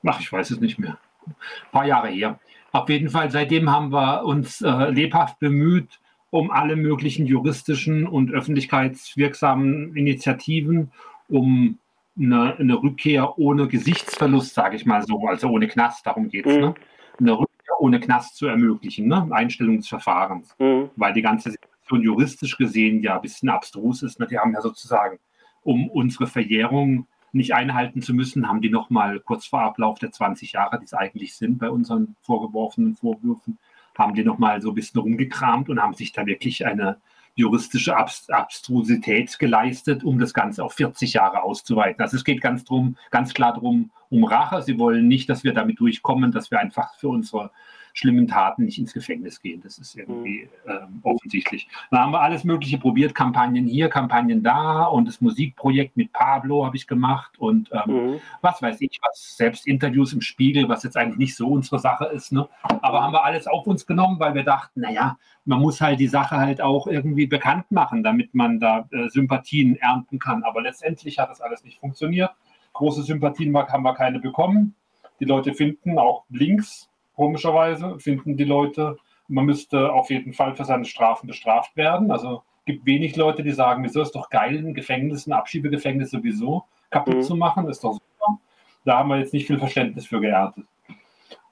Ach, ich weiß es nicht mehr. Ein paar Jahre her. Auf jeden Fall, seitdem haben wir uns äh, lebhaft bemüht, um alle möglichen juristischen und öffentlichkeitswirksamen Initiativen, um eine, eine Rückkehr ohne Gesichtsverlust, sage ich mal so, also ohne Knast, darum geht es, mhm. ne? eine Rückkehr ohne Knast zu ermöglichen, ne? Einstellung des Verfahrens, mhm. weil die ganze Situation juristisch gesehen ja ein bisschen abstrus ist. Ne? Die haben ja sozusagen, um unsere Verjährung nicht einhalten zu müssen, haben die nochmal kurz vor Ablauf der 20 Jahre, die es eigentlich sind bei unseren vorgeworfenen Vorwürfen, haben die nochmal so ein bisschen rumgekramt und haben sich da wirklich eine juristische Abstrusität geleistet, um das Ganze auf 40 Jahre auszuweiten. Also es geht ganz drum, ganz klar darum, um Rache. Sie wollen nicht, dass wir damit durchkommen, dass wir einfach für unsere schlimmen Taten nicht ins Gefängnis gehen. Das ist irgendwie mhm. ähm, offensichtlich. Dann haben wir alles Mögliche probiert, Kampagnen hier, Kampagnen da und das Musikprojekt mit Pablo habe ich gemacht und ähm, mhm. was weiß ich, was selbst Interviews im Spiegel, was jetzt eigentlich nicht so unsere Sache ist. Ne? Aber haben wir alles auf uns genommen, weil wir dachten, naja, man muss halt die Sache halt auch irgendwie bekannt machen, damit man da äh, Sympathien ernten kann. Aber letztendlich hat das alles nicht funktioniert große Sympathien haben wir keine bekommen. Die Leute finden, auch links, komischerweise, finden die Leute, man müsste auf jeden Fall für seine Strafen bestraft werden. Also gibt wenig Leute, die sagen, wieso ist doch geil, ein Gefängnis, ein Abschiebegefängnis sowieso kaputt mhm. zu machen, ist doch super. Da haben wir jetzt nicht viel Verständnis für geerntet.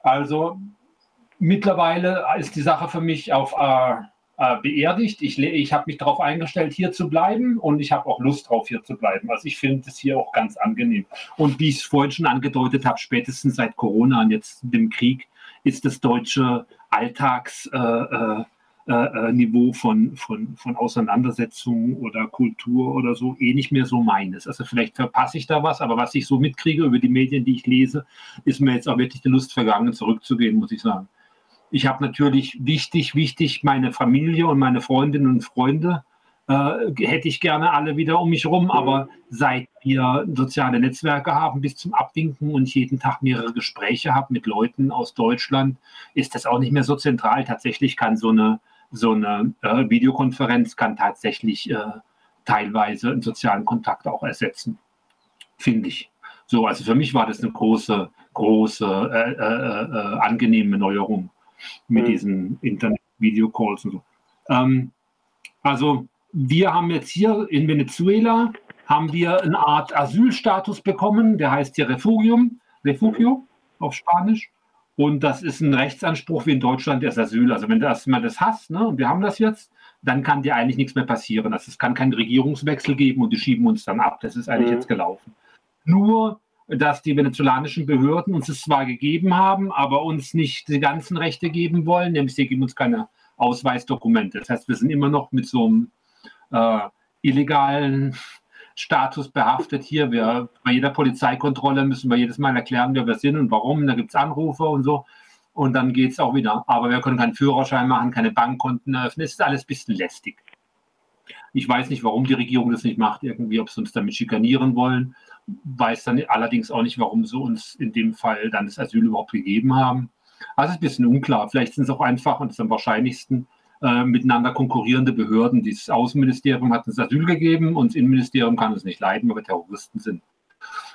Also mittlerweile ist die Sache für mich auf äh, äh, beerdigt. Ich, ich habe mich darauf eingestellt, hier zu bleiben und ich habe auch Lust drauf, hier zu bleiben. Also ich finde es hier auch ganz angenehm. Und wie ich es vorhin schon angedeutet habe, spätestens seit Corona und jetzt dem Krieg, ist das deutsche Alltagsniveau äh, äh, äh von, von, von Auseinandersetzungen oder Kultur oder so eh nicht mehr so meines. Also vielleicht verpasse ich da was, aber was ich so mitkriege über die Medien, die ich lese, ist mir jetzt auch wirklich die Lust vergangen, zurückzugehen, muss ich sagen. Ich habe natürlich wichtig, wichtig meine Familie und meine Freundinnen und Freunde äh, hätte ich gerne alle wieder um mich herum. Aber seit wir soziale Netzwerke haben bis zum Abwinken und jeden Tag mehrere Gespräche habe mit Leuten aus Deutschland, ist das auch nicht mehr so zentral. Tatsächlich kann so eine, so eine äh, Videokonferenz kann tatsächlich äh, teilweise einen sozialen Kontakt auch ersetzen, finde ich. So, also für mich war das eine große, große, äh, äh, äh angenehme Neuerung mit mhm. diesen Internet-Video-Calls und so. Ähm, also wir haben jetzt hier in Venezuela haben wir eine Art Asylstatus bekommen, der heißt hier Refugium, Refugio auf Spanisch. Und das ist ein Rechtsanspruch wie in Deutschland das Asyl. Also wenn du erstmal das hast, ne, und wir haben das jetzt, dann kann dir eigentlich nichts mehr passieren. Also es kann keinen Regierungswechsel geben und die schieben uns dann ab. Das ist eigentlich mhm. jetzt gelaufen. Nur dass die venezolanischen Behörden uns es zwar gegeben haben, aber uns nicht die ganzen Rechte geben wollen, nämlich sie geben uns keine Ausweisdokumente. Das heißt, wir sind immer noch mit so einem äh, illegalen Status behaftet hier. Wir, bei jeder Polizeikontrolle müssen wir jedes Mal erklären, wer wir sind und warum. Da gibt es Anrufe und so. Und dann geht es auch wieder. Aber wir können keinen Führerschein machen, keine Bankkonten eröffnen. Es ist alles ein bisschen lästig. Ich weiß nicht, warum die Regierung das nicht macht, irgendwie, ob sie uns damit schikanieren wollen weiß dann allerdings auch nicht, warum sie uns in dem Fall dann das Asyl überhaupt gegeben haben. Also ist ein bisschen unklar. Vielleicht sind es auch einfach und es ist am wahrscheinlichsten äh, miteinander konkurrierende Behörden. Das Außenministerium hat das Asyl gegeben und das Innenministerium kann es nicht leiden, weil wir Terroristen sind,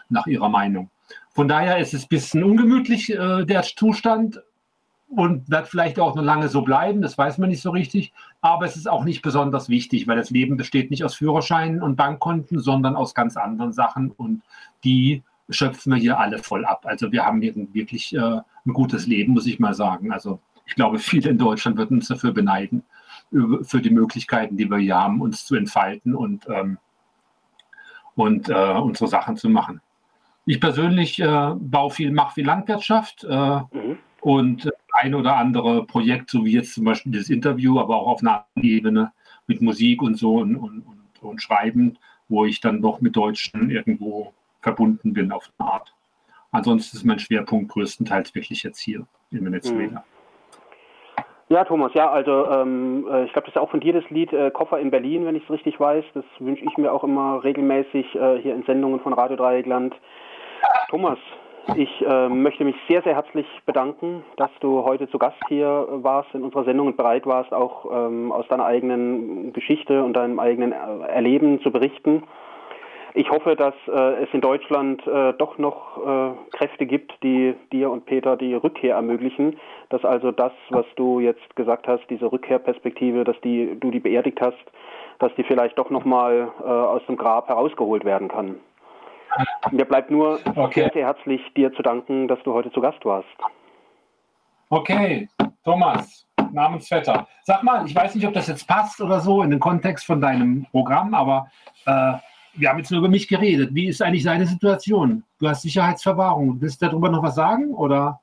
nach ihrer Meinung. Von daher ist es ein bisschen ungemütlich, äh, der Zustand und wird vielleicht auch noch lange so bleiben, das weiß man nicht so richtig. Aber es ist auch nicht besonders wichtig, weil das Leben besteht nicht aus Führerscheinen und Bankkonten, sondern aus ganz anderen Sachen und die schöpfen wir hier alle voll ab. Also wir haben hier wirklich äh, ein gutes Leben, muss ich mal sagen. Also ich glaube, viele in Deutschland würden uns dafür beneiden, für die Möglichkeiten, die wir hier haben, uns zu entfalten und, ähm, und äh, unsere Sachen zu machen. Ich persönlich äh, baue viel, mache viel Landwirtschaft. Äh, mhm und ein oder andere Projekt, so wie jetzt zum Beispiel das Interview, aber auch auf einer Ebene mit Musik und so und, und, und, und Schreiben, wo ich dann doch mit Deutschen irgendwo verbunden bin auf eine Art. Ansonsten ist mein Schwerpunkt größtenteils wirklich jetzt hier in Venezuela. Mhm. Ja, Thomas, ja, also ähm, äh, ich glaube, das ist auch von dir das Lied äh, Koffer in Berlin, wenn ich es richtig weiß. Das wünsche ich mir auch immer regelmäßig äh, hier in Sendungen von Radio Dreieckland. Thomas, ich äh, möchte mich sehr, sehr herzlich bedanken, dass du heute zu Gast hier warst in unserer Sendung und bereit warst, auch ähm, aus deiner eigenen Geschichte und deinem eigenen äh, Erleben zu berichten. Ich hoffe, dass äh, es in Deutschland äh, doch noch äh, Kräfte gibt, die dir und Peter die Rückkehr ermöglichen, dass also das, was du jetzt gesagt hast, diese Rückkehrperspektive, dass die, du die beerdigt hast, dass die vielleicht doch nochmal äh, aus dem Grab herausgeholt werden kann. Mir bleibt nur okay. sehr, sehr herzlich dir zu danken, dass du heute zu Gast warst. Okay, Thomas, Namensvetter. Sag mal, ich weiß nicht, ob das jetzt passt oder so in den Kontext von deinem Programm, aber äh, wir haben jetzt nur über mich geredet. Wie ist eigentlich deine Situation? Du hast Sicherheitsverwahrung. Willst du darüber noch was sagen oder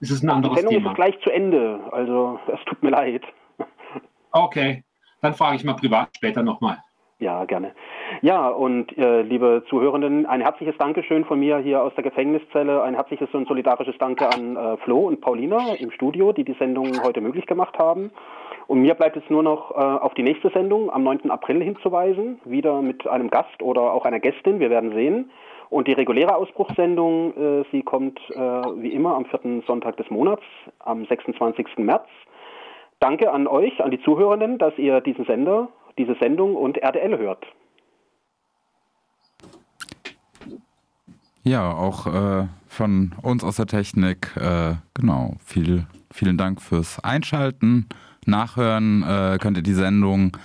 ist es ein anderes Die Sendung Thema? ist gleich zu Ende, also es tut mir leid. Okay, dann frage ich mal privat später nochmal. Ja, gerne. Ja, und äh, liebe Zuhörenden, ein herzliches Dankeschön von mir hier aus der Gefängniszelle, ein herzliches und solidarisches Danke an äh, Flo und Paulina im Studio, die die Sendung heute möglich gemacht haben. Und mir bleibt es nur noch äh, auf die nächste Sendung am 9. April hinzuweisen, wieder mit einem Gast oder auch einer Gästin, wir werden sehen. Und die reguläre Ausbruchssendung, äh, sie kommt äh, wie immer am vierten Sonntag des Monats, am 26. März. Danke an euch, an die Zuhörenden, dass ihr diesen Sender, diese Sendung und RDL hört. Ja, auch äh, von uns aus der Technik, äh, genau, viel, vielen Dank fürs Einschalten. Nachhören äh, könnt ihr die Sendung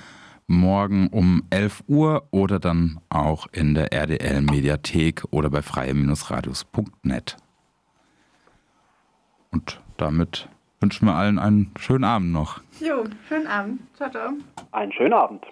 morgen um 11 Uhr oder dann auch in der RDL Mediathek oder bei freie-radios.net. Und damit wünschen wir allen einen schönen Abend noch. Jo, schönen Abend. Ciao, ciao. Einen schönen Abend.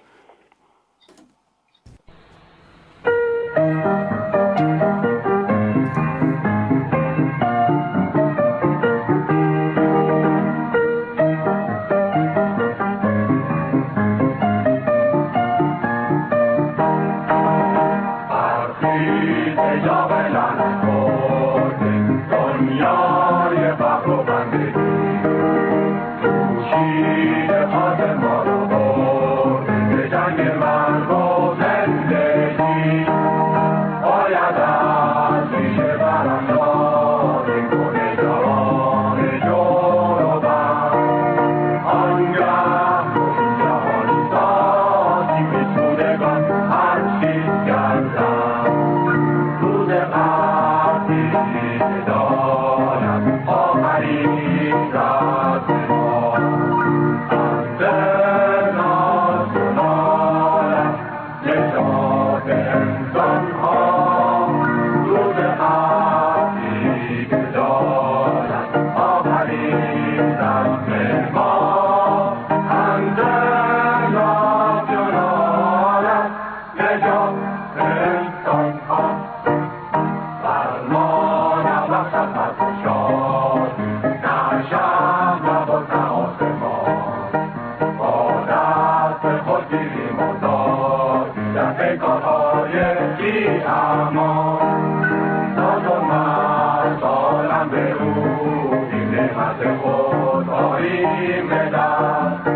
होई मैदान।